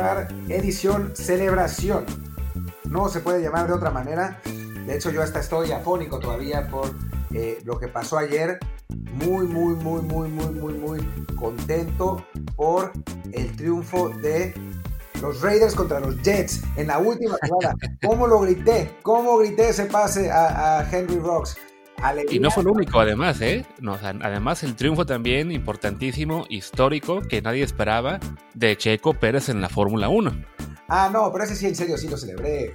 Bar, edición celebración. No se puede llamar de otra manera. De hecho, yo hasta estoy afónico todavía por eh, lo que pasó ayer. Muy, muy, muy, muy, muy, muy, muy contento por el triunfo de los Raiders contra los Jets en la última jugada. ¿Cómo lo grité? ¿Cócómo grité ese pase a, Henry Rocks? Y no fue el único, además, ¿eh? además, el triunfo también importantísimo, histórico, que nadie esperaba, de Checo Pérez en la Fórmula 1. Ah, no, pero ese sí, en serio, sí lo celebré.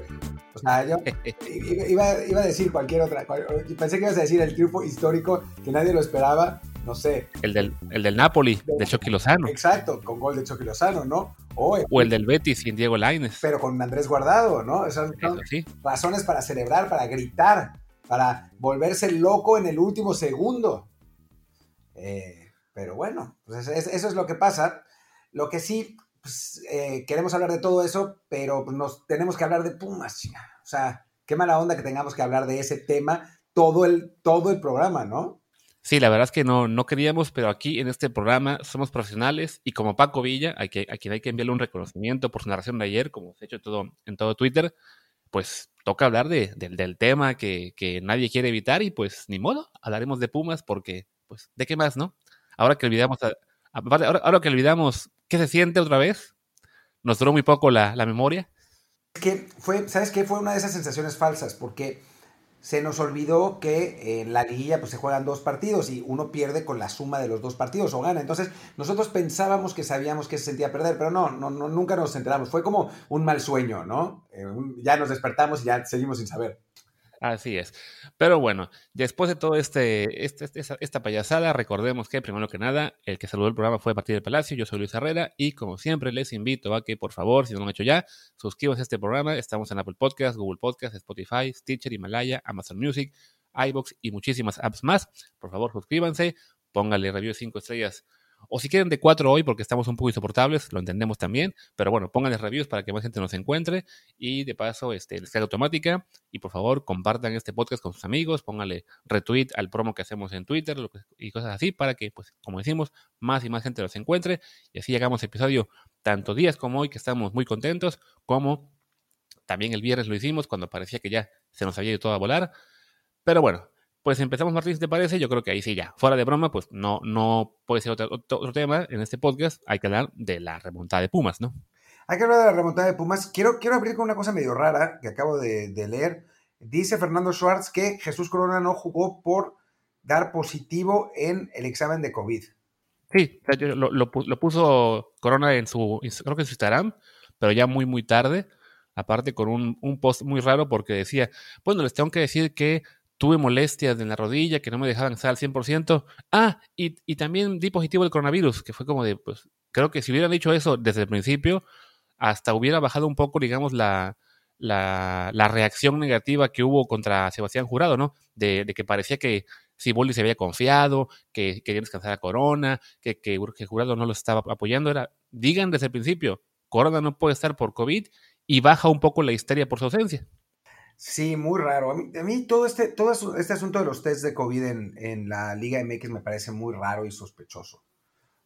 O sea, yo iba, iba, a decir cualquier otra. Pensé que ibas a decir el triunfo histórico que nadie lo esperaba no sé. El del, el del Napoli, de, Chucky Lozano. Exacto, con gol de Chucky Lozano, ¿no? O, el del Betis sin Diego Lainez. Pero con Andrés Guardado, ¿no? Esas son razones para celebrar, para gritar, para volverse loco en el último segundo. Eh, pero bueno, pues eso es lo que pasa. Lo que sí, pues, eh, queremos hablar de todo eso, pero pues, nos tenemos que hablar de Pumas, O sea, qué mala onda que tengamos que hablar de ese tema todo el, todo el programa, ¿no? Sí, la verdad es que no, no queríamos, pero aquí en este programa somos profesionales y como Paco Villa, a, quien hay que enviarle un reconocimiento por su narración de ayer, como se ha hecho todo, en todo Twitter, pues toca hablar de, del tema que, que, nadie quiere evitar y pues ni modo, hablaremos de Pumas porque, pues, ¿de qué más, no? Ahora que olvidamos, ahora, ahora, que olvidamos qué se siente otra vez, nos duró muy poco la, la memoria. Que fue, ¿sabes qué? Fue una de esas sensaciones falsas, porque se nos olvidó que en la liguilla pues, se juegan dos partidos y uno pierde con la suma de los dos partidos o gana. Entonces, nosotros pensábamos que sabíamos que se sentía perder, pero no, no, no nunca nos enteramos. Fue como un mal sueño, ¿no? Eh, ya nos despertamos y ya seguimos sin saber. Así es. Pero bueno, después de todo este, este, este esta, payasada, recordemos que primero que nada, el que saludó el programa fue Partir del Palacio, yo soy Luis Herrera y como siempre les invito a que por favor, si no lo han hecho ya, suscríbanse a este programa. Estamos en Apple Podcast, Google Podcast, Spotify, Stitcher, Himalaya, Amazon Music, iBox y muchísimas apps más. Por favor, suscríbanse, pónganle review de 5 estrellas o si quieren de cuatro hoy, porque estamos un poco insoportables, lo entendemos también. Pero bueno, pónganles reviews para que más gente nos encuentre. Y de paso, este, les automática. Y por favor, compartan este podcast con sus amigos. Pónganle retweet al promo que hacemos en Twitter y cosas así para que, pues, como decimos, más y más gente los encuentre. Y así llegamos a episodio tanto días como hoy, que estamos muy contentos, como también el viernes lo hicimos cuando parecía que ya se nos había ido todo a volar. Pero bueno, pues empezamos, Martín, si te parece. Yo creo que ahí sí ya. Fuera de broma, pues no, no puede ser otro, tema en este podcast. Hay que hablar de la remontada de Pumas, ¿no? Hay que hablar de la remontada de Pumas. Quiero, quiero abrir con una cosa medio rara que acabo de, leer. Dice Fernando Schwartz que Jesús Corona no jugó por dar positivo en el examen de COVID. Sí, lo, lo, puso Corona en su, creo que en su Instagram, pero ya muy, muy tarde aparte con un, un, post muy raro porque decía, bueno, les tengo que decir que tuve molestias en la rodilla que no me dejaban estar al 100%. Ah, y, y también di positivo el coronavirus, que fue como de, pues, creo que si hubieran dicho eso desde el principio, hasta hubiera bajado un poco, digamos, la, la, la reacción negativa que hubo contra Sebastián Jurado, ¿no? De, de que parecía que si Boldi se había confiado, que quería descansar a Corona, que, que, que Jurado no lo estaba apoyando, era, digan desde el principio, Corona no puede estar por COVID y baja un poco la histeria por su ausencia. Sí, muy raro. A mí, todo, este, todo este asunto de los tests de COVID en, la Liga MX me parece muy raro y sospechoso.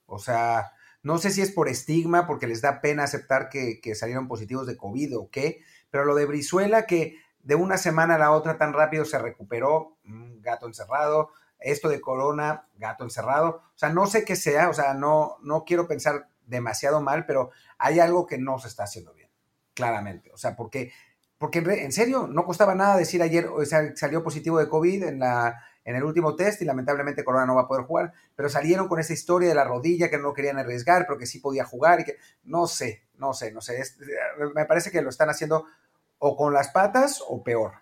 O sea, no sé si es por estigma, porque les da pena aceptar que, salieron positivos de COVID o qué, pero lo de Brizuela, que de una semana a la otra tan rápido se recuperó, mm, gato encerrado. Esto de Corona, gato encerrado. O sea, no sé qué sea, o sea, no, no quiero pensar demasiado mal, pero hay algo que no se está haciendo bien, claramente. O sea, porque porque en serio, no costaba nada decir ayer o sea, salió positivo de COVID en, la, en el último test y lamentablemente Corona no va a poder jugar, pero salieron con esa historia de la rodilla que no querían arriesgar, pero que sí podía jugar y que no sé, no sé, no sé. me parece que lo están haciendo o con las patas o peor.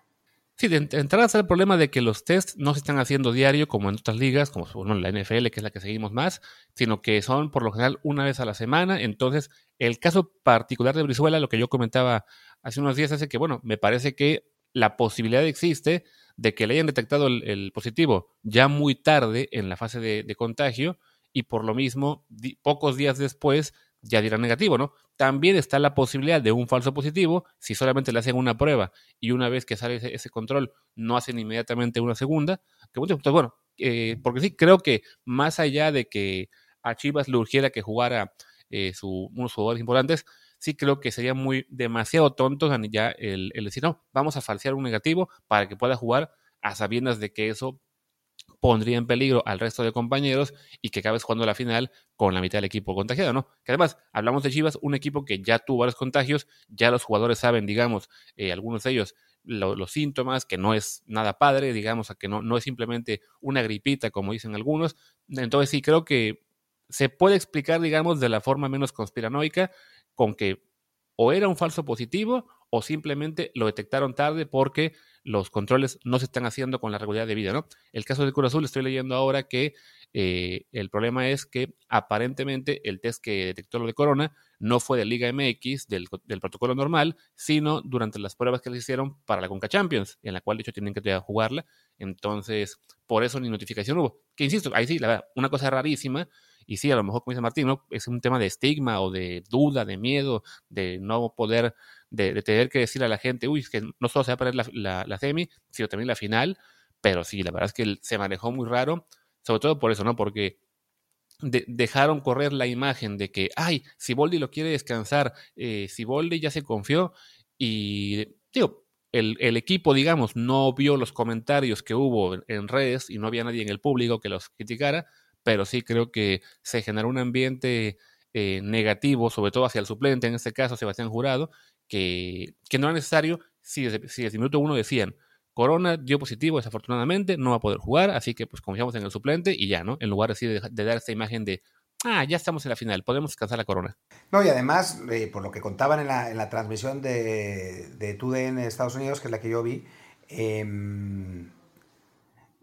Sí, de entrada está el problema de que los tests no se están haciendo diario como en otras ligas, como en la NFL, que es la que seguimos más, sino que son por lo general una vez a la semana. Entonces, el caso particular de Brizuela, lo que yo comentaba hace unos días hace que, bueno, me parece que la posibilidad existe de que le hayan detectado el, positivo ya muy tarde en la fase de, contagio y por lo mismo, pocos días después, ya dirá negativo, ¿no? También está la posibilidad de un falso positivo si solamente le hacen una prueba y una vez que sale ese, control no hacen inmediatamente una segunda. Que, pues, bueno, eh, porque sí, creo que más allá de que a Chivas le urgiera que jugara eh, su, unos jugadores importantes, sí creo que sería muy demasiado tonto ya el, decir, no, vamos a falsear un negativo para que pueda jugar a sabiendas de que eso pondría en peligro al resto de compañeros y que acabes jugando la final con la mitad del equipo contagiado, ¿no? Que además, hablamos de Chivas, un equipo que ya tuvo varios contagios, ya los jugadores saben, digamos, eh, algunos de ellos, los síntomas, que no es nada padre, digamos, que no, no es simplemente una gripita, como dicen algunos. Entonces sí, creo que se puede explicar, digamos, de la forma menos conspiranoica, con que o era un falso positivo o simplemente lo detectaron tarde porque los controles no se están haciendo con la regularidad debida, ¿no? El caso de Cruz Azul, estoy leyendo ahora que eh, el problema es que aparentemente el test que detectó lo de corona no fue de Liga MX, del, protocolo normal, sino durante las pruebas que les hicieron para la Conca Champions, en la cual de hecho tienen que jugarla. Entonces, por eso ni notificación hubo. Que insisto, ahí sí, la verdad, una cosa rarísima, y sí, a lo mejor, como dice Martín, ¿no? es un tema de estigma o de duda, de miedo, de no poder, de, tener que decir a la gente, uy, es que no solo se va a perder la, la, semi, sino también la final. Pero sí, la verdad es que se manejó muy raro, sobre todo por eso, ¿no? Porque dejaron correr la imagen de que, ay, si Boldi lo quiere descansar, eh, si Boldi ya se confió y, digo, el, el, equipo, digamos, no vio los comentarios que hubo en redes y no había nadie en el público que los criticara, pero sí creo que se generó un ambiente eh, negativo, sobre todo hacia el suplente, en este caso Sebastián Jurado, que, que no era necesario si desde, si desde minuto uno decían, Corona dio positivo desafortunadamente, no va a poder jugar, así que pues confiamos en el suplente y ya, ¿no? En lugar de, de dar esta imagen de, ah, ya estamos en la final, podemos descansar la Corona. No, y además, eh, por lo que contaban en la, en la transmisión de, de TUDN Estados Unidos, que es la que yo vi, eh,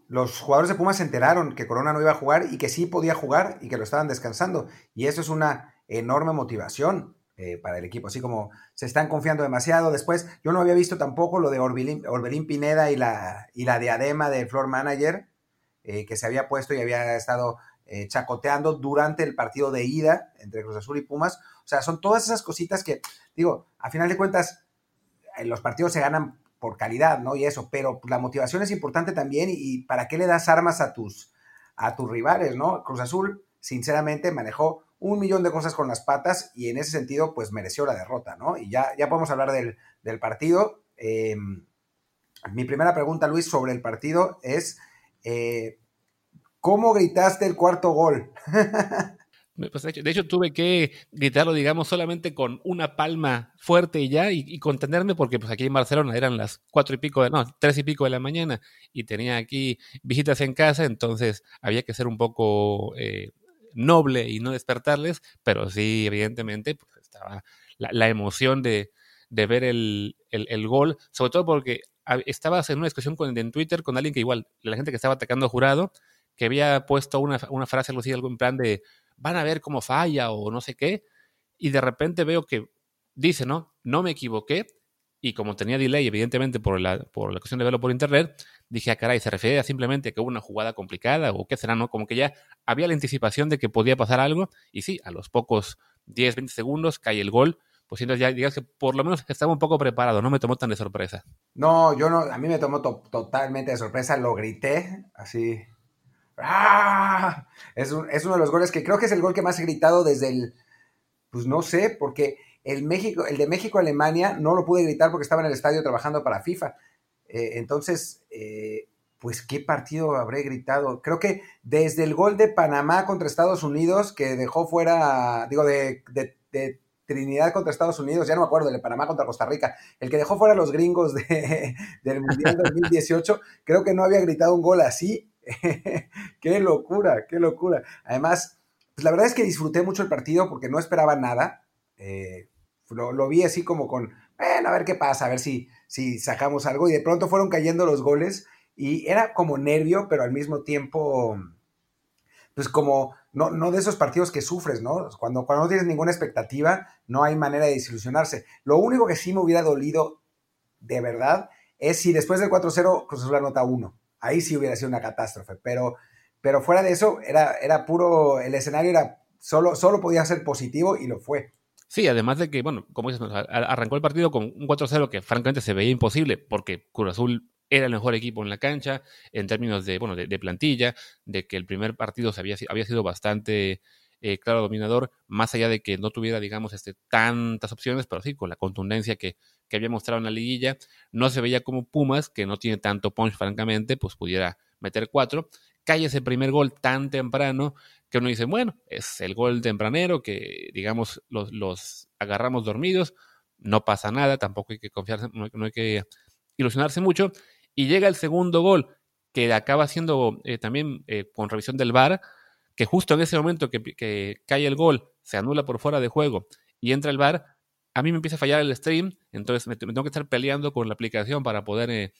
los jugadores de Pumas se enteraron que Corona no iba a jugar y que sí podía jugar y que lo estaban descansando. Y eso es una enorme motivación eh, para el equipo, así como se están confiando demasiado. Después, yo no había visto tampoco lo de Orbelín, Pineda y la, y la diadema de Floor Manager, eh, que se había puesto y había estado eh, chacoteando durante el partido de ida entre Cruz Azul y Pumas. O sea, son todas esas cositas que, digo, a final de cuentas, los partidos se ganan por calidad, ¿no? Y eso, pero la motivación es importante también y, para qué le das armas a tus, a tus rivales, ¿no? Cruz Azul, sinceramente, manejó un millón de cosas con las patas y en ese sentido, pues mereció la derrota, ¿no? Y ya, ya podemos hablar del, partido. Em, mi primera pregunta, Luis, sobre el partido es, eh, ¿cómo gritaste el cuarto gol? De, hecho, tuve que gritarlo, digamos, solamente con una palma fuerte y ya, y, contenerme, porque pues aquí en Barcelona eran las cuatro y pico, de, no, tres y pico de la mañana, y tenía aquí visitas en casa, entonces había que ser un poco eh, noble y no despertarles, pero sí, evidentemente, pues estaba la, emoción de, ver el, gol, sobre todo porque estaba en una discusión con, en Twitter con alguien que igual, la gente que estaba atacando jurado, que había puesto una, una frase algo así, algo en plan de van a ver cómo falla o no sé qué, y de repente veo que dice, ¿no? No me equivoqué, y como tenía delay, evidentemente, por la, por la cuestión de verlo por internet, dije, ah, caray, ¿se refiere a simplemente que hubo una jugada complicada o qué será, no? Como que ya había la anticipación de que podía pasar algo, y sí, a los pocos 10, 20 segundos cae el gol, pues entonces ya digamos que por lo menos estaba un poco preparado, no me tomó tan de sorpresa. No, yo no, a mí me tomó totalmente de sorpresa, lo grité así, ¡Ah! Es, uno de los goles que creo que es el gol que más he gritado desde el, pues no sé, porque el, México, el de México-Alemania no lo pude gritar porque estaba en el estadio trabajando para FIFA. Eh, entonces, eh, pues qué partido habré gritado. Creo que desde el gol de Panamá contra Estados Unidos, que dejó fuera, digo, de, Trinidad contra Estados Unidos, ya no me acuerdo, el de Panamá contra Costa Rica, el que dejó fuera a los gringos del Mundial 2018, creo que no había gritado un gol así qué locura, qué locura. Además, pues la verdad es que disfruté mucho el partido porque no esperaba nada. Eh, lo, vi así como con, bueno, a ver qué pasa, a ver si, si sacamos algo. Y de pronto fueron cayendo los goles y era como nervio, pero al mismo tiempo, pues como, no, no de esos partidos que sufres, ¿no? Cuando, cuando no tienes ninguna expectativa, no hay manera de desilusionarse. Lo único que sí me hubiera dolido de verdad es si después del 4-0 Cruz Azul anota uno ahí sí hubiera sido una catástrofe, pero, pero fuera de eso, era, era puro, el escenario era, solo, solo podía ser positivo y lo fue. Sí, además de que, bueno, como dices, arrancó el partido con un 4-0 que francamente se veía imposible porque Cruz Azul era el mejor equipo en la cancha en términos de, bueno, de, plantilla, de que el primer partido se había, había sido bastante eh, claro dominador, más allá de que no tuviera, digamos, este, tantas opciones, pero sí, con la contundencia que, que había mostrado en la liguilla, no se veía como Pumas, que no tiene tanto punch, francamente, pues pudiera meter cuatro. Cae ese primer gol tan temprano que uno dice, bueno, es el gol tempranero, que digamos los, los agarramos dormidos, no pasa nada, tampoco hay que confiarse, no hay que ilusionarse mucho. Y llega el segundo gol, que acaba siendo eh, también eh, con revisión del VAR, que justo en ese momento que, cae el gol, se anula por fuera de juego y entra el VAR, a mí me empieza a fallar el stream, entonces me, tengo que estar peleando con la aplicación para poder eh,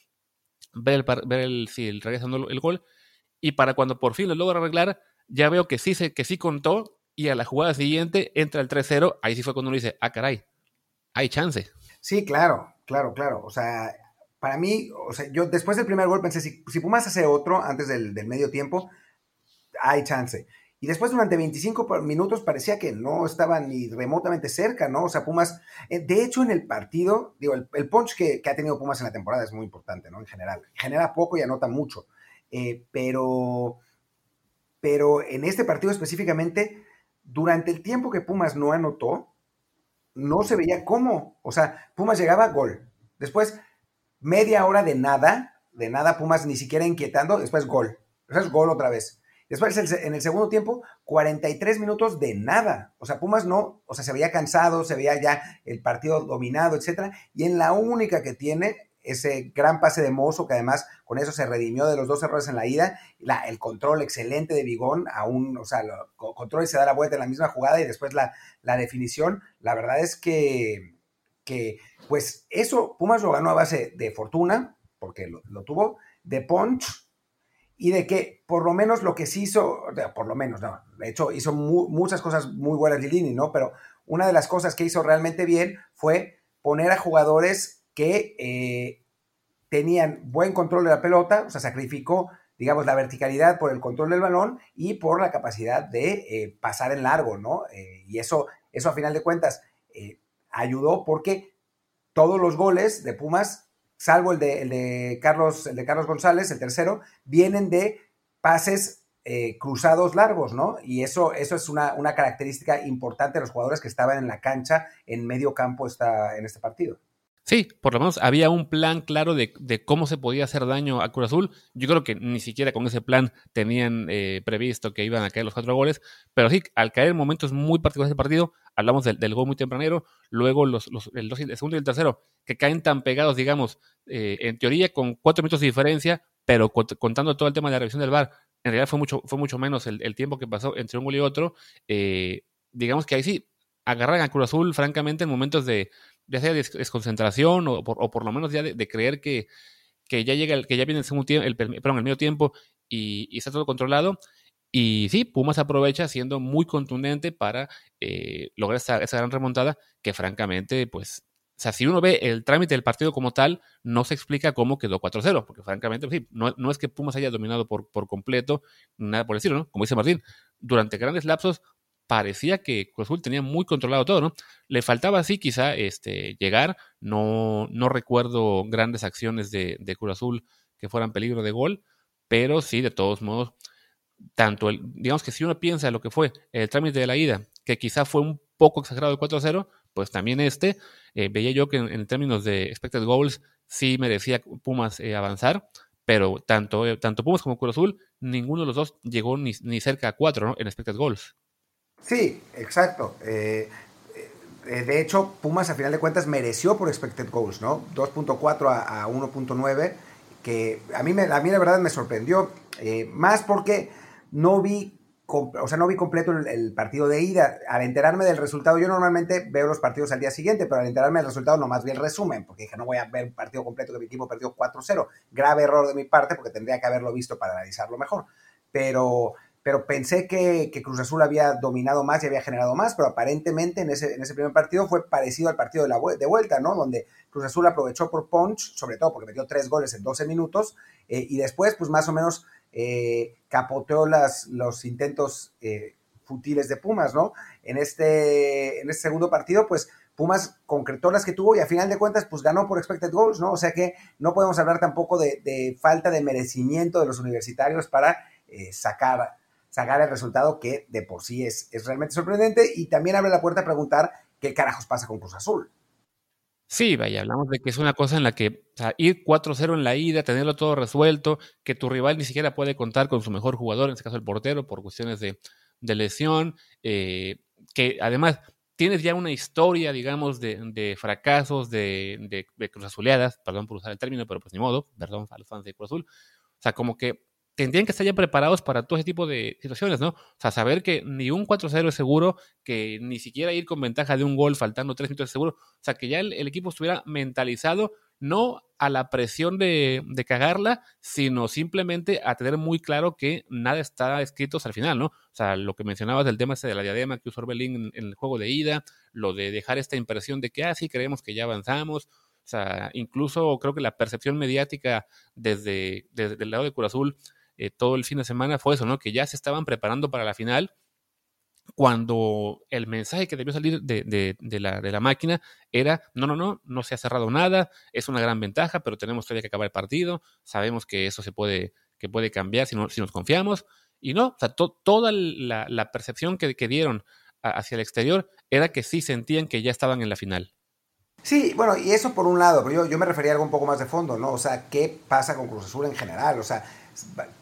ver, el, ver el, regresando el gol. Y para cuando por fin lo logro arreglar, ya veo que sí, que sí contó y a la jugada siguiente entra el 3-0. Ahí sí fue cuando uno dice, ah, caray, hay chance. Sí, claro, claro, claro. O sea, para mí, o sea, yo después del primer gol pensé, si, si Pumas hace otro antes del, del, medio tiempo, hay chance. Y después durante 25 minutos parecía que no estaba ni remotamente cerca, ¿no? O sea, Pumas, eh, de hecho en el partido, digo, el, el punch que, que, ha tenido Pumas en la temporada es muy importante, ¿no? En general, genera poco y anota mucho, eh, pero, pero en este partido específicamente, durante el tiempo que Pumas no anotó, no se veía cómo, o sea, Pumas llegaba gol, después media hora de nada, de nada, Pumas ni siquiera inquietando, después gol, después gol otra vez. Después, en el segundo tiempo, 43 minutos de nada. O sea, Pumas no, o sea, se veía cansado, se veía ya el partido dominado, etcétera. Y en la única que tiene, ese gran pase de Mozo, que además con eso se redimió de los dos errores en la ida, el control excelente de Bigón, aún, o sea, control y se da la vuelta en la misma jugada y después la, la definición. La verdad es que, que, pues eso, Pumas lo ganó a base de fortuna, porque lo, lo tuvo, de punch y de que por lo menos lo que sí hizo, por lo menos, no, de hecho hizo muchas cosas muy buenas Lilini, ¿no? Pero una de las cosas que hizo realmente bien fue poner a jugadores que eh, tenían buen control de la pelota, o sea, sacrificó, digamos, la verticalidad por el control del balón y por la capacidad de eh, pasar en largo, ¿no? Eh, y eso, eso a final de cuentas ayudó porque todos los goles de Pumas salvo el de, el de, Carlos, el de Carlos González, el tercero, vienen de pases eh, cruzados largos, ¿no? Y eso, eso es una, una, característica importante de los jugadores que estaban en la cancha en medio campo esta, en este partido. Sí, por lo menos había un plan claro de, de, cómo se podía hacer daño a Cruz Azul. Yo creo que ni siquiera con ese plan tenían eh, previsto que iban a caer los cuatro goles, pero sí, al caer en momentos muy particulares del partido, hablamos del, gol muy tempranero, luego los, los, el, el, segundo y el tercero, que caen tan pegados, digamos, eh, en teoría con cuatro minutos de diferencia, pero contando todo el tema de la revisión del VAR, en realidad fue mucho, fue mucho menos el, el tiempo que pasó entre un gol y otro. Eh, digamos que ahí sí, agarran a Cruz Azul, francamente, en momentos de ya sea desconcentración o por, lo menos ya de, creer que, que, ya llega el, que ya viene el segundo tiempo, el, perdón, el medio tiempo y, está todo controlado. Y sí, Pumas aprovecha siendo muy contundente para eh, lograr esa, esa, gran remontada que francamente, pues, si uno ve el trámite del partido como tal, no se explica cómo quedó 4-0, porque francamente, sí, no, no, es que Pumas haya dominado por, por completo, nada por decirlo, ¿no? Como dice Martín, durante grandes lapsos parecía que Cruz Azul tenía muy controlado todo, ¿no? Le faltaba así quizá este, llegar, no, no recuerdo grandes acciones de, de Cruz Azul que fueran peligro de gol, pero sí, de todos modos, tanto el, digamos que si uno piensa en lo que fue el trámite de la ida, que quizá fue un poco exagerado el 4-0, pues también este, eh, veía yo que en, términos de expected goals sí merecía Pumas eh, avanzar, pero tanto, eh, tanto Pumas como Cruz Azul, ninguno de los dos llegó ni, ni cerca a 4 ¿no? en expected goals. Sí, exacto. Eh, eh, de hecho, Pumas a final de cuentas mereció por expected goals, ¿no? 2.4 a, a 1.9, que a mí, me, a mí la verdad me sorprendió, eh, más porque no vi, o sea, no vi completo el, partido de ida. Al enterarme del resultado, yo normalmente veo los partidos al día siguiente, pero al enterarme del resultado nomás vi el resumen, porque dije, no voy a ver un partido completo que mi equipo perdió 4-0. Grave error de mi parte, porque tendría que haberlo visto para analizarlo mejor. Pero pero pensé que, Cruz Azul había dominado más y había generado más, pero aparentemente en ese, en ese primer partido fue parecido al partido de, la, de vuelta, ¿no? Donde Cruz Azul aprovechó por punch, sobre todo porque metió tres goles en 12 minutos, eh, y después, pues más o menos eh, capoteó las, los intentos eh, futiles de Pumas, ¿no? En este, en este segundo partido, pues Pumas concretó las que tuvo y a final de cuentas, pues ganó por expected goals, ¿no? O sea que no podemos hablar tampoco de, de falta de merecimiento de los universitarios para sacar sacar el resultado que de por sí es, es realmente sorprendente y también abre la puerta a preguntar qué carajos pasa con Cruz Azul. Sí, vaya, hablamos de que es una cosa en la que ir 4-0 en la ida, tenerlo todo resuelto, que tu rival ni siquiera puede contar con su mejor jugador, en este caso el portero, por cuestiones de, lesión, eh, que además tienes ya una historia, digamos, de, fracasos, de, de, Cruz Azuleadas, perdón por usar el término, pero pues ni modo, perdón a los fans de Cruz Azul. O sea, como que tendrían que estar ya preparados para todo ese tipo de situaciones, ¿no? O sea, saber que ni un 4-0 es seguro, que ni siquiera ir con ventaja de un gol faltando tres minutos es seguro. O sea, que ya el, equipo estuviera mentalizado no a la presión de, cagarla, sino simplemente a tener muy claro que nada está escrito hasta el final, ¿no? O sea, lo que mencionabas del tema ese de la diadema que usó Orbelín en, el juego de ida, lo de dejar esta impresión de que, ah, creemos que ya avanzamos. O sea, incluso creo que la percepción mediática desde, desde el lado de Cruz Azul eh, todo el fin de semana fue eso, ¿no? Que ya se estaban preparando para la final cuando el mensaje que debió salir de, la, de, la, máquina era, no, no, no, no se ha cerrado nada, es una gran ventaja, pero tenemos todavía que acabar el partido, sabemos que eso se puede, que puede cambiar si, si nos confiamos, y no, o sea, toda la, percepción que, que dieron hacia el exterior era que sí sentían que ya estaban en la final. Sí, bueno, y eso por un lado, pero yo, yo me refería a algo un poco más de fondo, ¿no? O sea, ¿qué pasa con Cruz Azul en general? O sea,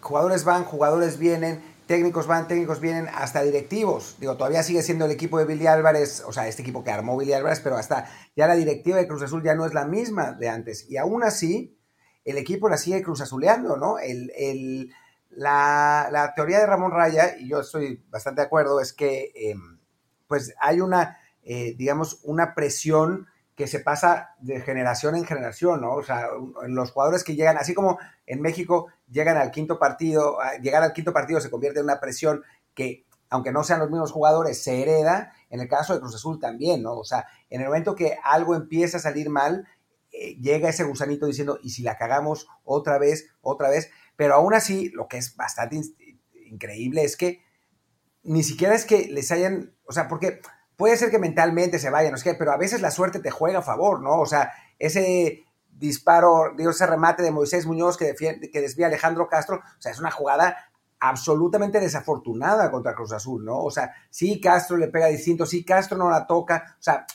jugadores van, jugadores vienen, técnicos van, técnicos vienen, hasta directivos. Digo, todavía sigue siendo el equipo de Billy Álvarez, o sea, este equipo que armó Billy Álvarez, pero hasta ya la directiva de Cruz Azul ya no es la misma de antes. Y aún así, el equipo la sigue Cruz Azuleando, ¿no? El, la, teoría de Ramón Raya, y yo estoy bastante de acuerdo, es que em, pues hay una, eh, digamos, una presión que se pasa de generación en generación, ¿no? O sea, los jugadores que llegan, así como en México llegan al quinto partido, llegar al quinto partido se convierte en una presión que, aunque no sean los mismos jugadores, se hereda, en el caso de Cruz Azul también, ¿no? O sea, en el momento que algo empieza a salir mal, eh, llega ese gusanito diciendo, ¿y si la cagamos otra vez, otra vez? Pero aún así, lo que es bastante increíble es que ni siquiera es que les hayan, o sea, porque puede ser que mentalmente se vayan, no sé pero a veces la suerte te juega a favor, ¿no? O sea, ese disparo, digo, ese remate de Moisés Muñoz que, defiende, que desvía Alejandro Castro, o sea, es una jugada absolutamente desafortunada contra Cruz Azul, ¿no? O sea, sí Castro le pega distinto, sí Castro no la toca, o sea,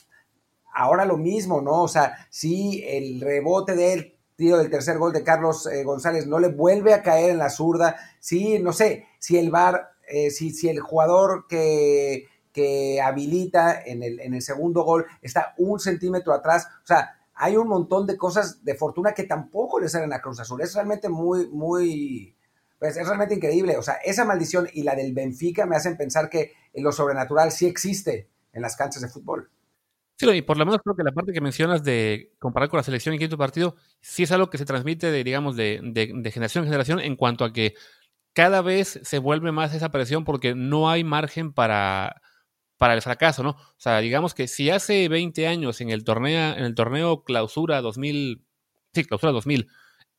ahora lo mismo, ¿no? O sea, sí el rebote de él, tío, del tercer gol de Carlos eh, González no le vuelve a caer en la zurda, sí, no sé, si el VAR, eh, si, si el jugador que que habilita en el, en el segundo gol, está un centímetro atrás. O sea, hay un montón de cosas de fortuna que tampoco le salen a Cruz Azul. Es realmente muy, muy, pues es realmente increíble. O sea, esa maldición y la del Benfica me hacen pensar que lo sobrenatural sí existe en las canchas de fútbol. Sí, y por lo menos creo que la parte que mencionas de comparar con la selección y quinto partido, sí es algo que se transmite de, digamos, de, de generación en generación en cuanto a que cada vez se vuelve más esa presión porque no hay margen para, para el fracaso, ¿no? O sea, digamos que si hace 20 años en el torneo, en el torneo Clausura 2000, sí, Clausura 2000,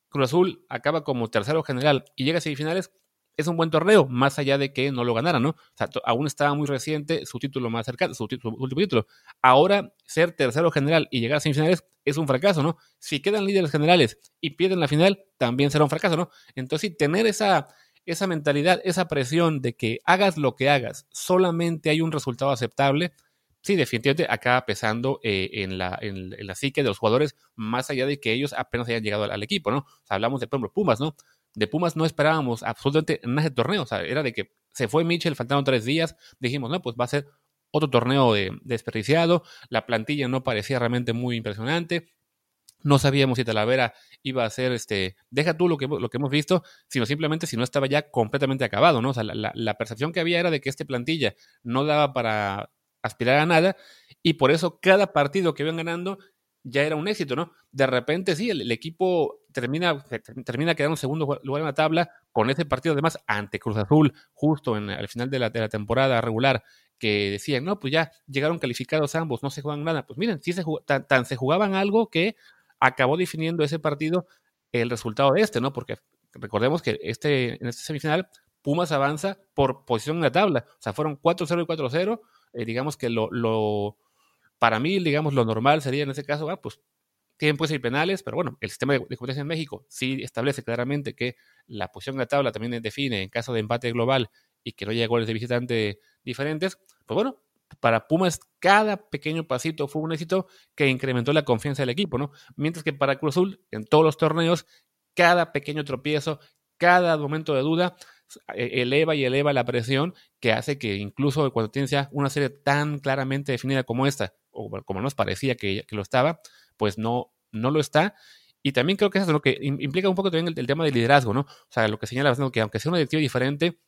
Cruz Azul acaba como tercero general y llega a semifinales, es un buen torneo, más allá de que no lo ganara, ¿no? O sea, aún estaba muy reciente su título más cercano, su, último título. Ahora, ser tercero general y llegar a semifinales es un fracaso, ¿no? Si quedan líderes generales y pierden la final, también será un fracaso, ¿no? Entonces, sí, tener esa, esa mentalidad, esa presión de que hagas lo que hagas, solamente hay un resultado aceptable, sí, definitivamente acaba pesando eh, en, la, en, la psique de los jugadores, más allá de que ellos apenas hayan llegado al, equipo, ¿no? O sea, hablamos de, por ejemplo, Pumas, ¿no? De Pumas no esperábamos absolutamente nada de torneo, o sea, era de que se fue Mitchell, faltaron tres días, dijimos, no, pues va a ser otro torneo de, desperdiciado, la plantilla no parecía realmente muy impresionante, no sabíamos si Talavera iba a ser, este, deja tú lo que, lo que hemos visto, sino simplemente si no estaba ya completamente acabado, ¿no? O sea, la, percepción que había era de que este plantilla no daba para aspirar a nada y por eso cada partido que iban ganando ya era un éxito, ¿no? De repente sí, el, equipo termina, termina quedando en segundo lugar en la tabla con ese partido además ante Cruz Azul, justo en, al final de la, la temporada regular, que decían, no, pues ya llegaron calificados ambos, no se juegan nada. Pues miren, sí se tan se jugaban algo que acabó definiendo ese partido el resultado de este, ¿no? Porque recordemos que este, en este semifinal Pumas avanza por posición en la tabla. O sea, fueron 4-0 y 4-0. Eh, digamos que lo, para mí, digamos, lo normal sería en ese caso, ah, pues tienen pues ir penales, pero bueno, el sistema de, competencia en México sí establece claramente que la posición en la tabla también define, en caso de empate global, y que no haya goles de visitante diferentes, pues bueno, para Pumas cada pequeño pasito fue un éxito que incrementó la confianza del equipo, ¿no? Mientras que para Cruz Azul, en todos los torneos, cada pequeño tropiezo, cada momento de duda e-, eleva y eleva la presión que hace que incluso cuando tienes ya una serie tan claramente definida como esta, o como nos parecía que, lo estaba, pues no, no lo está. Y también creo que eso es lo que implica un poco también el, tema del liderazgo, ¿no? O sea, lo que señala que aunque sea una directiva diferente,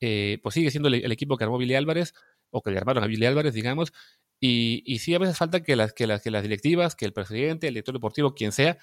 eh, pues sigue siendo el, equipo que armó Billy Álvarez, o que le armaron a Billy Álvarez, digamos, y, sí a veces falta que las, que, las, que las directivas, que el presidente, el director deportivo, quien sea,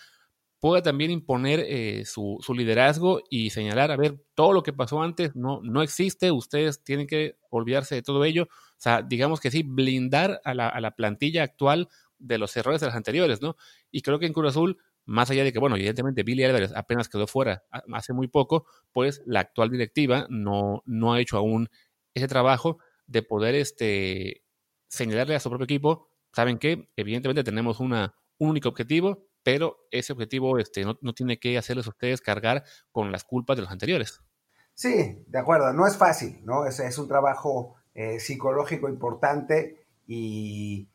pueda también imponer eh, su, liderazgo y señalar, a ver, todo lo que pasó antes no, no existe, ustedes tienen que olvidarse de todo ello. O sea, digamos que sí, blindar a la, a la plantilla actual de los errores de las anteriores, ¿no? Y creo que en Cruz Azul, más allá de que, bueno, evidentemente Billy Álvarez apenas quedó fuera hace muy poco, pues la actual directiva no, no ha hecho aún ese trabajo de poder este, señalarle a su propio equipo, ¿saben qué? Evidentemente tenemos una, un único objetivo, pero ese objetivo este, no, tiene que hacerles a ustedes cargar con las culpas de los anteriores. Sí, de acuerdo, no es fácil, ¿no? Es, es un trabajo eh, psicológico importante y,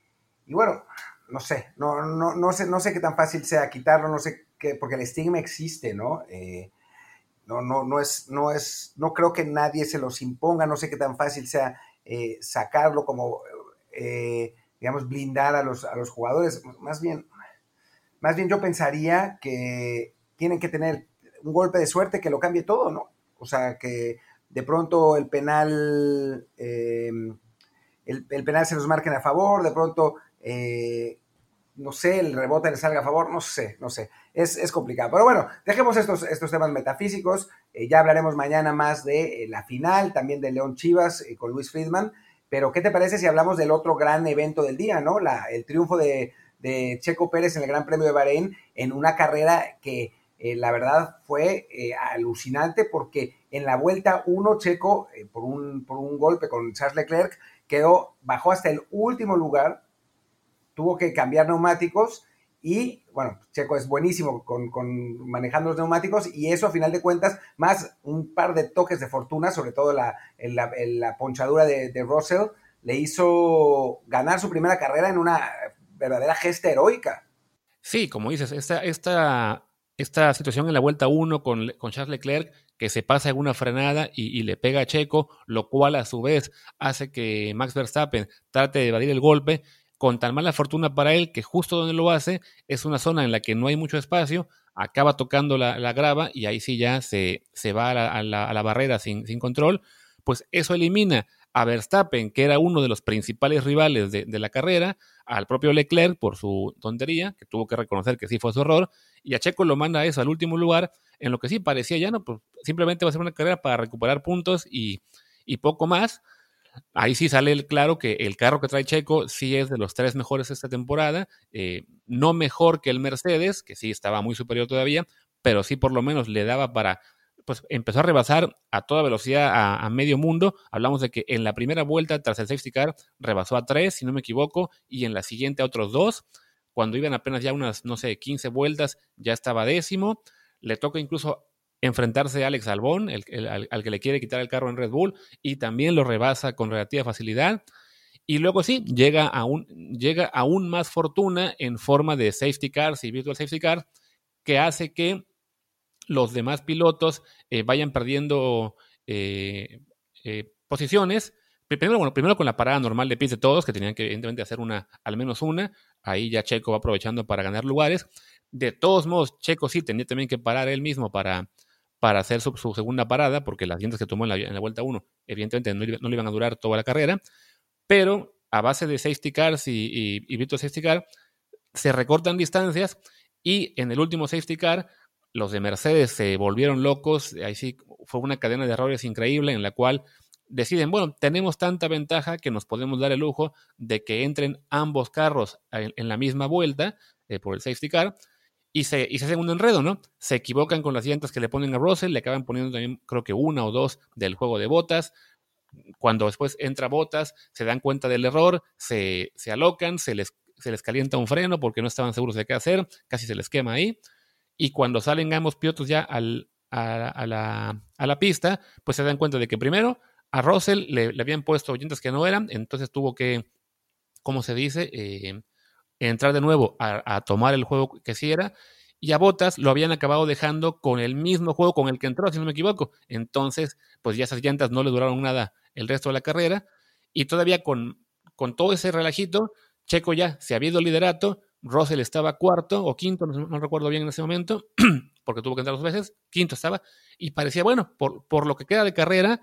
bueno, no sé, no, no, no, sé, no sé qué tan fácil sea quitarlo, no sé qué, porque el estigma existe, ¿no? Eh, no, no, no es, no es, no creo que nadie se los imponga, no sé qué tan fácil sea eh, sacarlo como, digamos, blindar a los, a los jugadores, más bien, más bien yo pensaría que tienen que tener un golpe de suerte que lo cambie todo, ¿no? O sea, que de pronto el penal, eh, el, penal se los marquen a favor, de pronto, eh, no sé, el rebote le salga a favor, no sé, no sé, es, complicado. Pero bueno, dejemos estos, estos temas metafísicos, eh, ya hablaremos mañana más de la final, también de León Chivas con Luis Friedman, pero ¿qué te parece si hablamos del otro gran evento del día, ¿no? La, el triunfo de de Checo Pérez en el Gran Premio de Bahrein en una carrera que eh, la verdad fue eh, alucinante porque en la vuelta 1 Checo, eh, por, un, por un golpe con Charles Leclerc, quedó, bajó hasta el último lugar, tuvo que cambiar neumáticos y bueno, Checo es buenísimo con, manejando los neumáticos y eso a final de cuentas, más un par de toques de fortuna, sobre todo la, la, ponchadura de, de Russell, le hizo ganar su primera carrera en una verdadera gesta heroica. Sí, como dices, esta, esta, esta situación en la vuelta 1 con, con, Charles Leclerc, que se pasa en una frenada y, le pega a Checo, lo cual a su vez hace que Max Verstappen trate de evadir el golpe, con tan mala fortuna para él que justo donde lo hace es una zona en la que no hay mucho espacio, acaba tocando la, grava y ahí sí ya se, se va a la, barrera sin, control, pues eso elimina a Verstappen, que era uno de los principales rivales de, la carrera, al propio Leclerc por su tontería, que tuvo que reconocer que sí fue su error, y a Checo lo manda a eso al último lugar, en lo que sí parecía ya no, pues simplemente va a ser una carrera para recuperar puntos y, poco más. Ahí sí sale claro que el carro que trae Checo sí es de los tres mejores esta temporada, eh, no mejor que el Mercedes, que sí estaba muy superior todavía, pero sí por lo menos le daba para pues empezó a rebasar a toda velocidad a, medio mundo. Hablamos de que en la primera vuelta, tras el safety car, rebasó a tres, si no me equivoco, y en la siguiente a otros dos. Cuando iban apenas ya unas, no sé, 15 vueltas, ya estaba décimo. Le toca incluso enfrentarse a Alex Albón, al, que le quiere quitar el carro en Red Bull, y también lo rebasa con relativa facilidad. Y luego sí, llega aún, llega aún más fortuna en forma de safety cars y virtual safety car, que hace que los demás pilotos eh, vayan perdiendo eh, eh, posiciones. Primero, bueno, primero con la parada normal de pits de todos, que tenían que evidentemente hacer una, al menos una. Ahí ya Checo va aprovechando para ganar lugares. De todos modos, Checo sí tenía también que parar él mismo para, para hacer su, segunda parada, porque las llantas que tomó en la, vuelta 1, evidentemente no, le iban a durar toda la carrera. Pero a base de safety cars y, y, y virtual safety car, se recortan distancias y en el último safety car los de Mercedes se volvieron locos, ahí sí fue una cadena de errores increíble en la cual deciden, bueno, tenemos tanta ventaja que nos podemos dar el lujo de que entren ambos carros en, la misma vuelta eh, por el safety car y se, y se hacen un enredo, ¿no? Se equivocan con las llantas que le ponen a Russell, le acaban poniendo también creo que una o dos del juego de botas. Cuando después entra botas, se dan cuenta del error, se, se alocan, se les, se les calienta un freno porque no estaban seguros de qué hacer, casi se les quema ahí y cuando salen ambos pilotos ya al, a, la, a, la, pista, pues se dan cuenta de que primero a Russell le, habían puesto oyentes que no eran, entonces tuvo que, ¿cómo se dice? Eh, entrar de nuevo a, tomar el juego que sí era. Y a Botas lo habían acabado dejando con el mismo juego con el que entró, si no me equivoco. Entonces, pues ya esas llantas no le duraron nada el resto de la carrera. Y todavía con, con todo ese relajito, Checo ya se había ido liderato, Russell estaba cuarto o quinto, no, recuerdo bien en ese momento, porque tuvo que entrar dos veces, quinto estaba, y parecía, bueno, por, por lo que queda de carrera,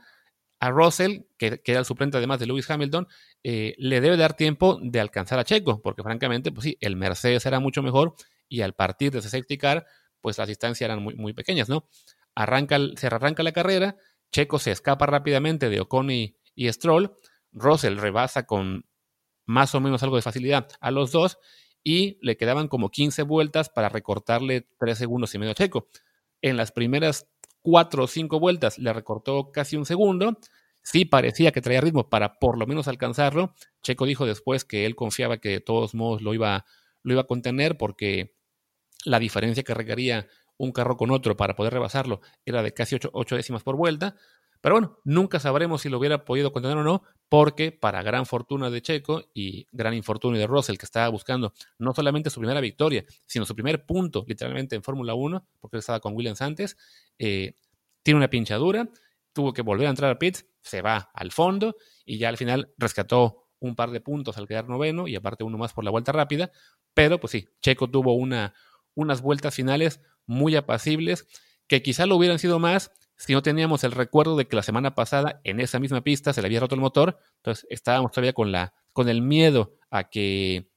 a Russell, que, era el suplente además de Lewis Hamilton, eh, le debe dar tiempo de alcanzar a Checo, porque francamente, pues sí, el Mercedes era mucho mejor y al partir de ese safety car, pues las distancias eran muy, muy pequeñas, ¿no? Arranca, se arranca la carrera, Checo se escapa rápidamente de Ocon y, y Stroll, Russell rebasa con más o menos algo de facilidad a los dos y le quedaban como 15 vueltas para recortarle 3 segundos y medio a Checo. En las primeras 4 o 5 vueltas le recortó casi un segundo. Sí parecía que traía ritmo para por lo menos alcanzarlo. Checo dijo después que él confiaba que de todos modos lo iba, lo iba a contener porque la diferencia que requería un carro con otro para poder rebasarlo era de casi 8 décimas por vuelta. Pero bueno, nunca sabremos si lo hubiera podido contener o no, porque para gran fortuna de Checo y gran infortunio de Russell, que estaba buscando no solamente su primera victoria, sino su primer punto, literalmente en Fórmula 1, porque él estaba con Williams antes, eh, tiene una pinchadura, tuvo que volver a entrar a pits, se va al fondo y ya al final rescató un par de puntos al quedar noveno y aparte uno más por la vuelta rápida, pero pues sí, Checo tuvo una, unas vueltas finales muy apacibles que quizá lo hubieran sido más si no teníamos el recuerdo de que la semana pasada en esa misma pista se le había roto el motor, entonces estábamos todavía con, la, con el miedo a que,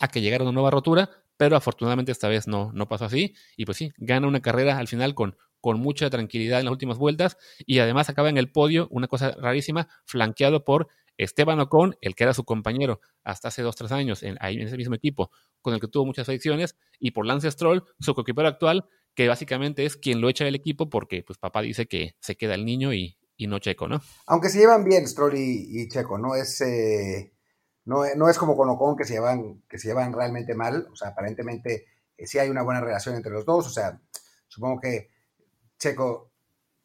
a que llegara una nueva rotura, pero afortunadamente esta vez no, no pasó así. Y pues sí, gana una carrera al final con, con mucha tranquilidad en las últimas vueltas y además acaba en el podio, una cosa rarísima, flanqueado por Esteban Ocon, el que era su compañero hasta hace dos, tres años en, en ese mismo equipo, con el que tuvo muchas fricciones, y por Lance Stroll, su coequipero actual, que básicamente es quien lo echa del equipo porque pues papá dice que se queda el niño y, no Checo, ¿no? Aunque se llevan bien Stroll y, Checo, ¿no? Es, eh, no, no, es como con Ocon que se llevan, que se llevan realmente mal, o sea, aparentemente eh, sí hay una buena relación entre los dos, o sea, supongo que Checo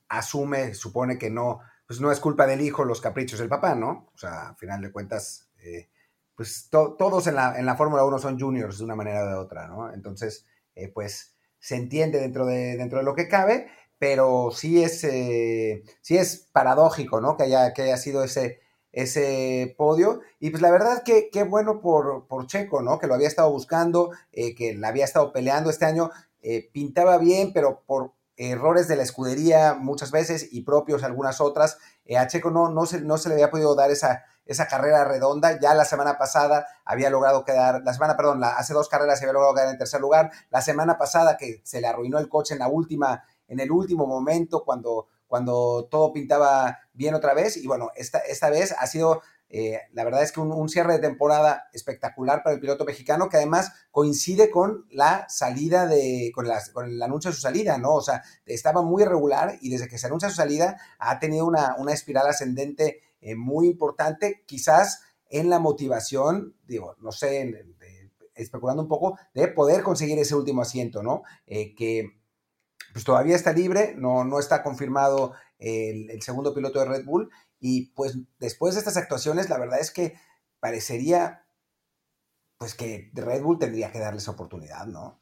asume, supone que no, pues no es culpa del hijo los caprichos del papá, ¿no? O sea, al final de cuentas, eh, pues todos en la, en la Fórmula 1 son juniors de una manera o de otra, ¿no? Entonces, pues se entiende dentro de, dentro de lo que cabe, pero sí es, eh, sí es paradójico, ¿no? Que haya, que haya sido ese, ese podio. Y pues la verdad que qué bueno por, por, Checo, ¿no? Que lo había estado buscando, eh, que la había estado peleando este año. Eh, pintaba bien, pero por errores de la escudería muchas veces y propios algunas otras, a Checo no, no, se, no se le había podido dar esa, esa carrera redonda. Ya la semana pasada había logrado quedar, la semana, perdón, hace dos carreras había logrado quedar en tercer lugar. La semana pasada que se le arruinó el coche en la última, en el último momento cuando, cuando todo pintaba bien otra vez. Y bueno, esta, esta vez ha sido eh, la verdad es que un, cierre de temporada espectacular para el piloto mexicano que además coincide con la salida de, con, con, el anuncio de su salida, ¿no? O sea, estaba muy irregular y desde que se anuncia su salida ha tenido una, una espiral ascendente eh, muy importante, quizás en la motivación, digo, no sé, especulando un poco, de poder conseguir ese último asiento, ¿no? Eh, que pues todavía está libre, no, no está confirmado el, segundo piloto de Red Bull, y pues después de estas actuaciones, la verdad es que parecería pues que Red Bull tendría que darles oportunidad, ¿no?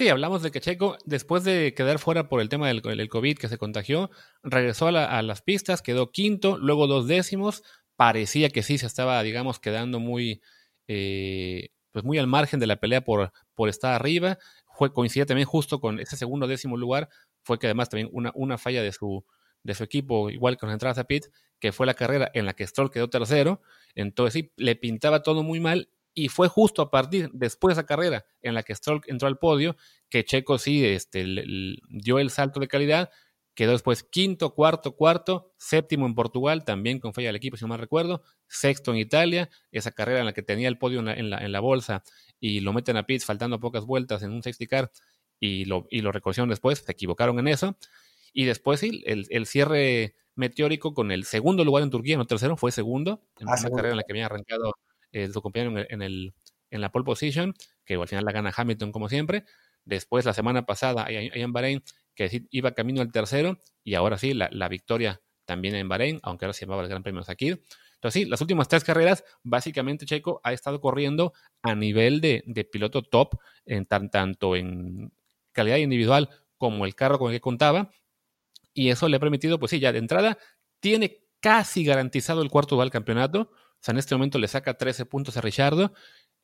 Sí, hablamos de que Checo, después de quedar fuera por el tema del, COVID que se contagió, regresó a, las pistas, quedó quinto, luego dos décimos. Parecía que sí se estaba, digamos, quedando muy, eh, pues muy al margen de la pelea por, estar arriba. Fue, coincidía también justo con ese segundo décimo lugar. Fue que además también una, una falla de su, de su equipo, igual que las entradas a pit, que fue la carrera en la que Stroll quedó tercero. Entonces sí, le pintaba todo muy mal y fue justo a partir después de esa carrera en la que Stroll entró al podio que Checo sí este, dio el salto de calidad, quedó después quinto, cuarto, cuarto, séptimo en Portugal, también con falla del equipo, si no mal recuerdo, sexto en Italia, esa carrera en la que tenía el podio en la, en la, bolsa y lo meten a pits faltando pocas vueltas en un safety car y lo, y lo recogieron después, se equivocaron en eso. Y después sí, el, el cierre meteórico con el segundo lugar en Turquía, no tercero, fue segundo, en ah, una carrera en la que había arrancado eh, su compañero en, el, la pole position, que al final la gana Hamilton como siempre. Después, la semana pasada, ahí en Bahrein, que iba camino al tercero y ahora sí, la, victoria también en Bahrein, aunque ahora se llamaba el Gran Premio Sakir. Entonces sí, las últimas tres carreras, básicamente Checo ha estado corriendo a nivel de, piloto top, en tanto en calidad individual como el carro con el que contaba. Y eso le ha permitido, pues sí, ya de entrada, tiene casi garantizado el cuarto lugar del campeonato. O sea, en este momento le saca 13 puntos a Richardo.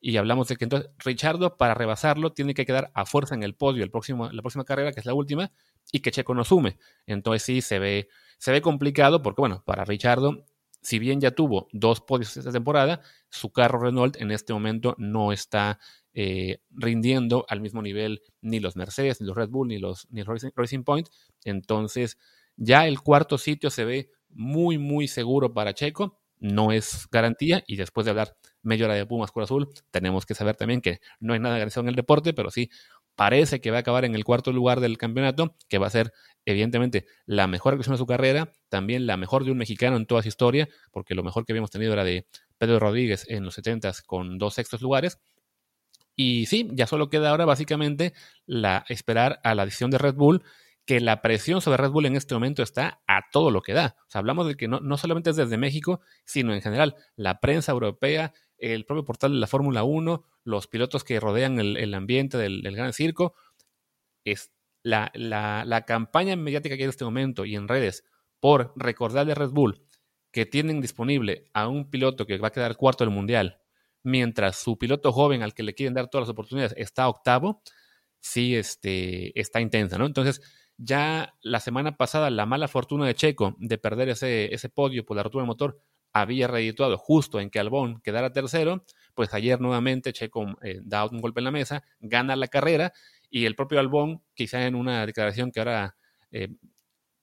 Y hablamos de que entonces Richardo, para rebasarlo, tiene que quedar a fuerza en el podio el próximo, la próxima carrera, que es la última, y que Checo no sume. Entonces sí se ve, se ve complicado, porque bueno, para Richardo si bien ya tuvo dos podios esta temporada, su carro Renault en este momento no está eh, rindiendo al mismo nivel ni los Mercedes, ni los Red Bull, ni los, ni Racing, Point. Entonces, ya el cuarto sitio se ve muy, muy seguro para Checo. No es garantía. Y después de hablar media hora de Pumas con Azul, tenemos que saber también que no hay nada garantizado en el deporte, pero sí parece que va a acabar en el cuarto lugar del campeonato, que va a ser evidentemente la mejor actuación de su carrera, también la mejor de un mexicano en toda su historia, porque lo mejor que habíamos tenido era de Pedro Rodríguez en los 70 con dos sextos lugares. Y sí, ya solo queda ahora básicamente la esperar a la decisión de Red Bull, que la presión sobre Red Bull en este momento está a todo lo que da. O sea, hablamos de que no, no solamente es desde México, sino en general la prensa europea, el propio portal de la Fórmula 1, los pilotos que rodean el, ambiente del, Gran Circo. Es la, la, campaña mediática que hay en este momento y en redes por recordarle a Red Bull que tienen disponible a un piloto que va a quedar cuarto del mundial, mientras su piloto joven al que le quieren dar todas las oportunidades está octavo, sí este, está intensa, ¿no? Entonces, ya la semana pasada, la mala fortuna de Checo de perder ese, ese podio por la rotura del motor había reedituado justo en que Albón quedara tercero, pues ayer nuevamente Checo eh, da un golpe en la mesa, gana la carrera y el propio Albón, quizá en una declaración que ahora eh,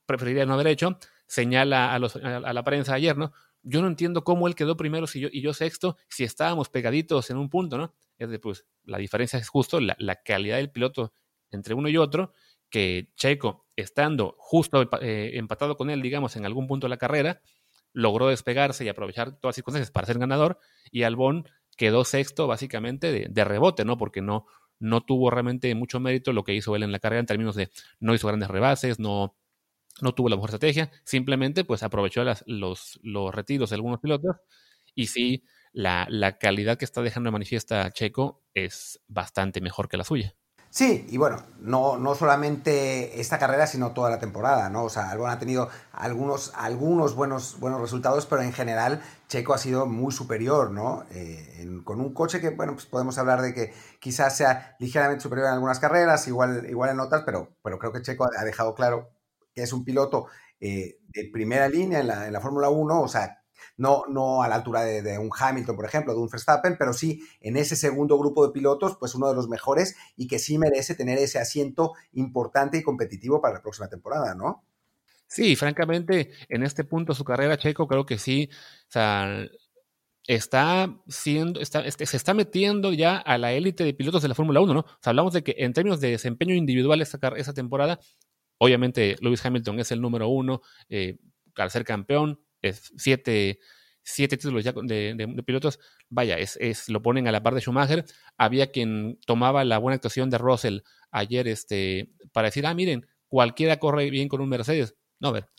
preferiría no haber hecho, señala a, los, a, la prensa ayer, ¿no? Yo no entiendo cómo él quedó primero si yo, y yo sexto, si estábamos pegaditos en un punto, ¿no? Es de, pues, la diferencia es justo la, la calidad del piloto entre uno y otro, que Checo, estando justo eh, empatado con él, digamos, en algún punto de la carrera, logró despegarse y aprovechar todas las circunstancias para ser ganador y Albón quedó sexto básicamente de, rebote, ¿no? Porque no, no tuvo realmente mucho mérito lo que hizo él en la carrera en términos de no hizo grandes rebases, no, no tuvo la mejor estrategia, simplemente pues aprovechó los, los retiros de algunos pilotos y sí, la, la calidad que está dejando de manifiesta Checo es bastante mejor que la suya. Sí, y bueno, no, no solamente esta carrera, sino toda la temporada, ¿no? O sea, Albon ha tenido algunos, algunos buenos, buenos resultados, pero en general Checo ha sido muy superior, ¿no? Eh, con un coche que, bueno, pues podemos hablar de que quizás sea ligeramente superior en algunas carreras, igual, igual en otras, pero, pero creo que Checo ha dejado claro que es un piloto eh, de primera línea en la, en la Fórmula 1, o sea, no, no a la altura de, un Hamilton, por ejemplo, de un Verstappen, pero sí en ese segundo grupo de pilotos, pues uno de los mejores y que sí merece tener ese asiento importante y competitivo para la próxima temporada, ¿no? Sí, francamente, en este punto de su carrera, Checo, creo que sí, o sea, está siendo, está, se está metiendo ya a la élite de pilotos de la Fórmula 1, ¿no? O sea, hablamos de que en términos de desempeño individual esa, esa temporada, obviamente Lewis Hamilton es el número uno eh, al ser campeón, siete, siete títulos ya de, pilotos, vaya, es, es, lo ponen a la par de Schumacher. Había quien tomaba la buena actuación de Russell ayer este, para decir, ah, miren, cualquiera corre bien con un Mercedes. No, a ver,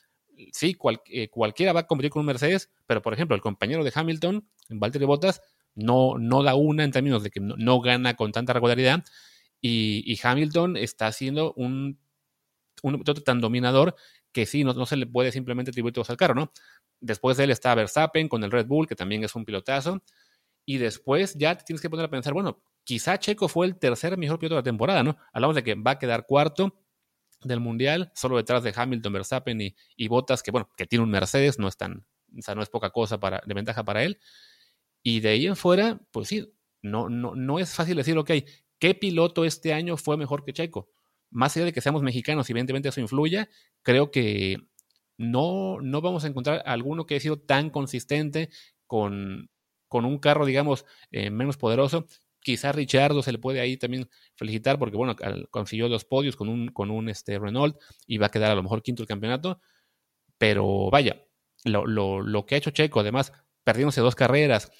sí, eh, cualquiera va a competir con un Mercedes, pero por ejemplo, el compañero de Hamilton, Valtteri Bottas, no, no da una en términos de que no, gana con tanta regularidad. Y, Hamilton está haciendo un, un tan dominador que sí, no, no, se le puede simplemente atribuir todo al carro, ¿no? Después de él está Verstappen con el Red Bull, que también es un pilotazo. Y después ya tienes que poner a pensar, bueno, quizá Checo fue el tercer mejor piloto de la temporada, ¿no? Hablamos de que va a quedar cuarto del Mundial, solo detrás de Hamilton, Verstappen y, y Bottas, que bueno, que tiene un Mercedes, no es tan, o sea, no es poca cosa para, de ventaja para él. Y de ahí en fuera, pues sí, no, no, no es fácil decir, ok, ¿qué piloto este año fue mejor que Checo? Más allá de que seamos mexicanos evidentemente eso influye, creo que no, no vamos a encontrar alguno que haya sido tan consistente con, con un carro, digamos, eh, menos poderoso. Quizá Richardo se le puede ahí también felicitar porque, bueno, consiguió dos podios con un, con un este, Renault y va a quedar a lo mejor quinto el campeonato. Pero vaya, lo, lo, lo que ha hecho Checo, además, perdiéndose dos carreras,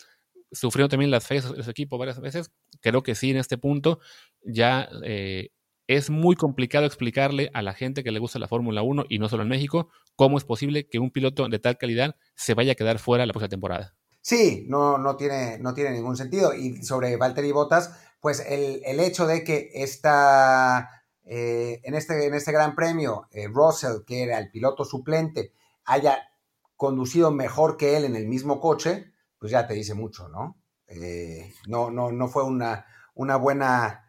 sufriendo también las fallas de su equipo varias veces, creo que sí, en este punto ya eh, es muy complicado explicarle a la gente que le gusta la Fórmula 1 y no solo en México, cómo es posible que un piloto de tal calidad se vaya a quedar fuera la próxima temporada. Sí, no, no, tiene, no tiene ningún sentido. Y sobre Valtteri Bottas, pues el, hecho de que está eh, en, este, en este gran premio, eh, Russell, que era el piloto suplente, haya conducido mejor que él en el mismo coche, pues ya te dice mucho, ¿no? Eh, no, no, no fue una, una buena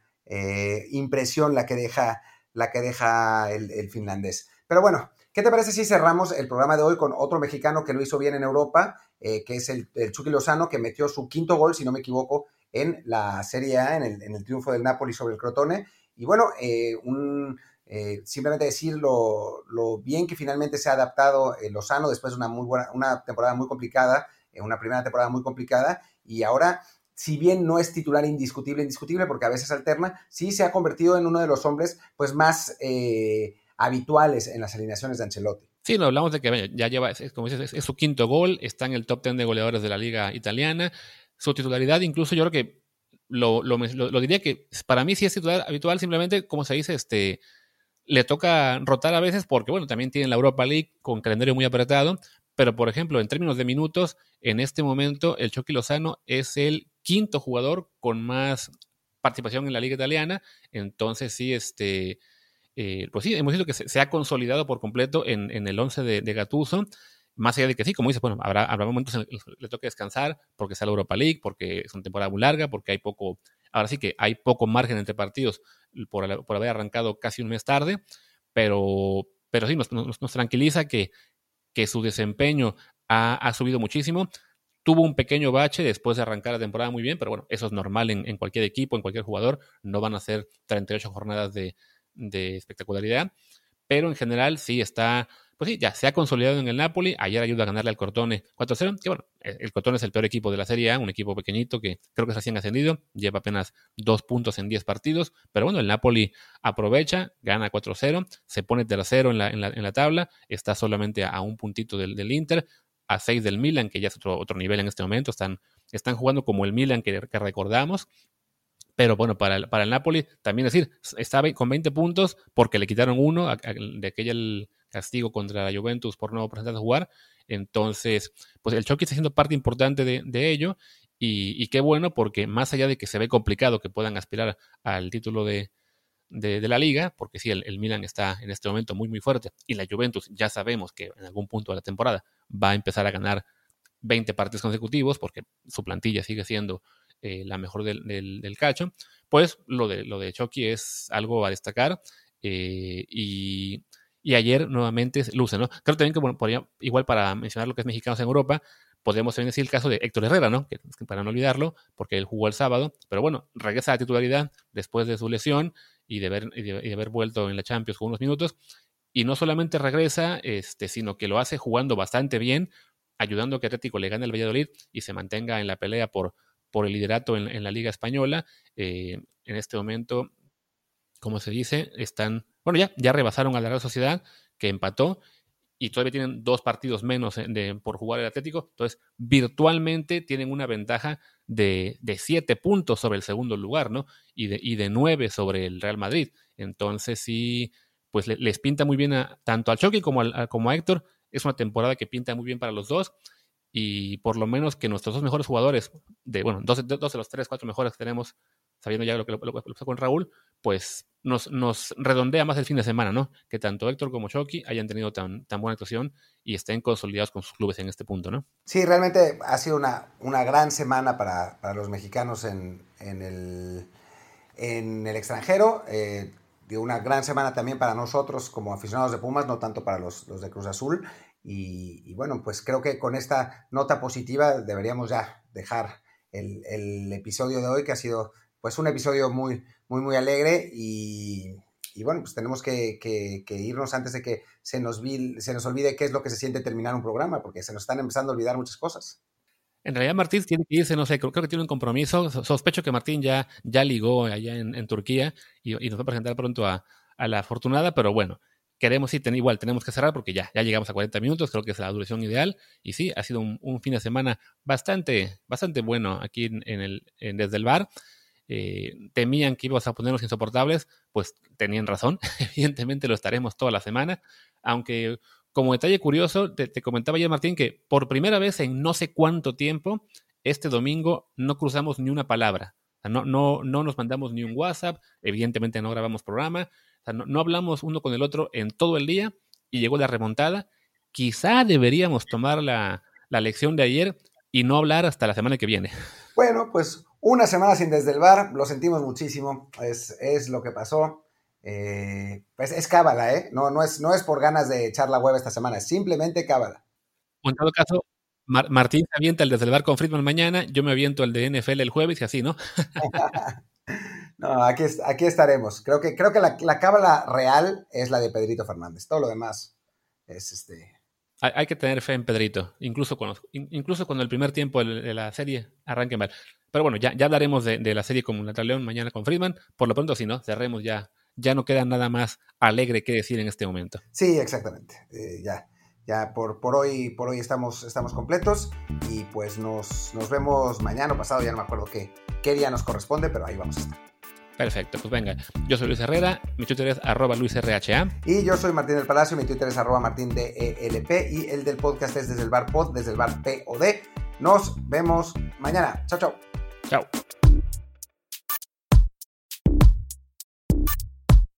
impresión la que deja, la que deja el finlandés. Pero bueno, ¿Qué te parece si cerramos el programa de hoy con otro mexicano que lo hizo bien en Europa, eh, que es el, Chucky Lozano, que metió su quinto gol, si no me equivoco, en la Serie A, en el, triunfo del Napoli sobre el Crotone? Y bueno, eh, eh, simplemente decir lo, bien que finalmente se ha adaptado Lozano después de una, muy buena, una temporada muy complicada, una primera temporada muy complicada, y ahora si bien no es titular indiscutible, indiscutible, porque a veces alterna, sí se ha convertido en uno de los hombres pues más habituales en las alineaciones de Ancelotti. Sí, no hablamos de que ya lleva, como dices, es, su quinto gol, está en el top 10 de goleadores de la liga italiana. Su titularidad, incluso yo creo que lo, lo, diría que para mí sí es titular habitual, simplemente, como se dice, este, le toca rotar a veces porque, bueno, también tiene la Europa League con calendario muy apretado, pero por ejemplo, en términos de minutos, en este momento el Chucky Lozano es el quinto jugador con más participación en la liga italiana, entonces sí, este, eh, pues sí, hemos visto que se, ha consolidado por completo en, el 11 de, de, Gattuso, más allá de que sí, como dices, bueno, habrá, momentos en los que le toque descansar porque sea la Europa League, porque es una temporada muy larga, porque hay poco, ahora sí que hay poco margen entre partidos por, haber arrancado casi un mes tarde, pero, pero sí, nos, tranquiliza que, que su desempeño ha, subido muchísimo tuvo un pequeño bache después de arrancar la temporada muy bien, pero bueno, eso es normal en, en, cualquier equipo, en cualquier jugador. No van a ser 38 jornadas de, espectacularidad, pero en general sí está, pues sí, ya se ha consolidado en el Napoli, ayer ayuda a ganarle al Cortone 4-0, que bueno, el Cortone es el peor equipo de la Serie A, un equipo pequeñito que creo que es recién ascendido, lleva apenas dos puntos en 10 partidos, pero bueno, el Napoli aprovecha, gana 4-0, se pone tercero en la, en la, tabla, está solamente a, un puntito del, del Inter, a 6 del Milan, que ya es otro, otro nivel en este momento, están, están jugando como el Milan que, recordamos, pero bueno, para el, para el Napoli, también decir, estaba con 20 puntos porque le quitaron uno de aquel castigo contra la Juventus por no presentarse a jugar. Entonces, pues el Chucky está siendo parte importante de, ello. Y, qué bueno, porque más allá de que se ve complicado que puedan aspirar al título de, la liga, porque sí, el, el, Milan está en este momento muy, muy fuerte. Y la Juventus ya sabemos que en algún punto de la temporada va a empezar a ganar 20 partidos consecutivos, porque su plantilla sigue siendo eh, la mejor del, del, cacho, pues lo de, lo de Chucky es algo a destacar. Eh, y, y, ayer nuevamente luce, ¿no? Creo también que, bueno, podría, igual para mencionar lo que es mexicanos en Europa, podemos también decir el caso de Héctor Herrera, ¿no? Para no olvidarlo, porque él jugó el sábado, pero bueno, regresa a la titularidad después de su lesión y de, haber, vuelto en la Champions con unos minutos. Y no solamente regresa, este, sino que lo hace jugando bastante bien, ayudando a que Atlético le gane el Valladolid y se mantenga en la pelea por, por el liderato en, la Liga Española. Eh, en este momento, como se dice, están, bueno, ya, ya rebasaron a la Real Sociedad, que empató, y todavía tienen dos partidos menos de, por jugar el Atlético. Entonces, virtualmente tienen una ventaja de, siete puntos sobre el segundo lugar, ¿no? Y de, y de nueve sobre el Real Madrid. Entonces, sí, pues les pinta muy bien a, tanto al Chucky como, como a Héctor. Es una temporada que pinta muy bien para los dos y por lo menos que nuestros dos mejores jugadores, de bueno, dos, de los tres, cuatro mejores que tenemos, sabiendo ya lo que lo, con Raúl, pues nos, nos, redondea más el fin de semana, ¿no? Que tanto Héctor como Chucky hayan tenido tan, tan buena actuación y estén consolidados con sus clubes en este punto, ¿no? Sí, realmente ha sido una, una gran semana para, para los mexicanos en, en, el, en el extranjero. Eh, una gran semana también para nosotros como aficionados de Pumas, no tanto para los, los de Cruz Azul. Y, bueno, pues creo que con esta nota positiva deberíamos ya dejar el, episodio de hoy, que ha sido pues un episodio muy, muy, muy alegre y, bueno, pues tenemos que, irnos antes de que se nos, se nos olvide qué es lo que se siente terminar un programa, porque se nos están empezando a olvidar muchas cosas. En realidad Martín tiene que irse, no sé, creo, que tiene un compromiso. Sospecho que Martín ya, ya ligó allá en, Turquía y, nos va a presentar pronto a, a la afortunada, pero bueno, queremos ten, igual tenemos que cerrar porque ya, ya llegamos a 40 minutos, creo que es la duración ideal. Y sí, ha sido un, fin de semana bastante, bastante bueno aquí en, el, desde el bar. Eh, temían que íbamos a ponernos insoportables, pues tenían razón. Evidentemente lo estaremos toda la semana. Aunque, como detalle curioso, te, comentaba ya Martín que por primera vez en no sé cuánto tiempo, este domingo no cruzamos ni una palabra. no, no, no nos mandamos ni un WhatsApp, evidentemente no grabamos programa, no, hablamos uno con el otro en todo el día y llegó la remontada. Quizá deberíamos tomar la, la lección de ayer y no hablar hasta la semana que viene. Bueno, pues una semana sin desde el bar, lo sentimos muchísimo, es, es lo que pasó. Eh, pues es cábala, ¿eh? No, no, es, no es por ganas de echar la hueva esta semana, es simplemente cábala. En todo caso, Martín se avienta el desde el bar con Friedman mañana, yo me aviento el de NFL el jueves y así, ¿no? no, aquí, aquí estaremos. Creo que, creo que la, la cábala real es la de Pedrito Fernández. Todo lo demás es este hay, que tener fe en Pedrito, incluso cuando, el primer tiempo de la serie arranque mal. Pero bueno, ya, ya hablaremos de, la serie con Natal León mañana con Friedman. Por lo pronto, si no, cerremos ya. Ya no queda nada más alegre que decir en este momento. Sí, exactamente. Eh, ya, ya por, por hoy, por hoy estamos, estamos completos y pues nos, nos vemos mañana o pasado, ya no me acuerdo qué, qué día nos corresponde, pero ahí vamos a estar. Perfecto, pues venga. Yo soy Luis Herrera, mi Twitter es arroba luisrha. Y yo soy Martín del Palacio, mi Twitter es arroba martindelp y el del podcast es desde el bar pod, desde el bar POD. Nos vemos mañana. Chao, chao. Chao.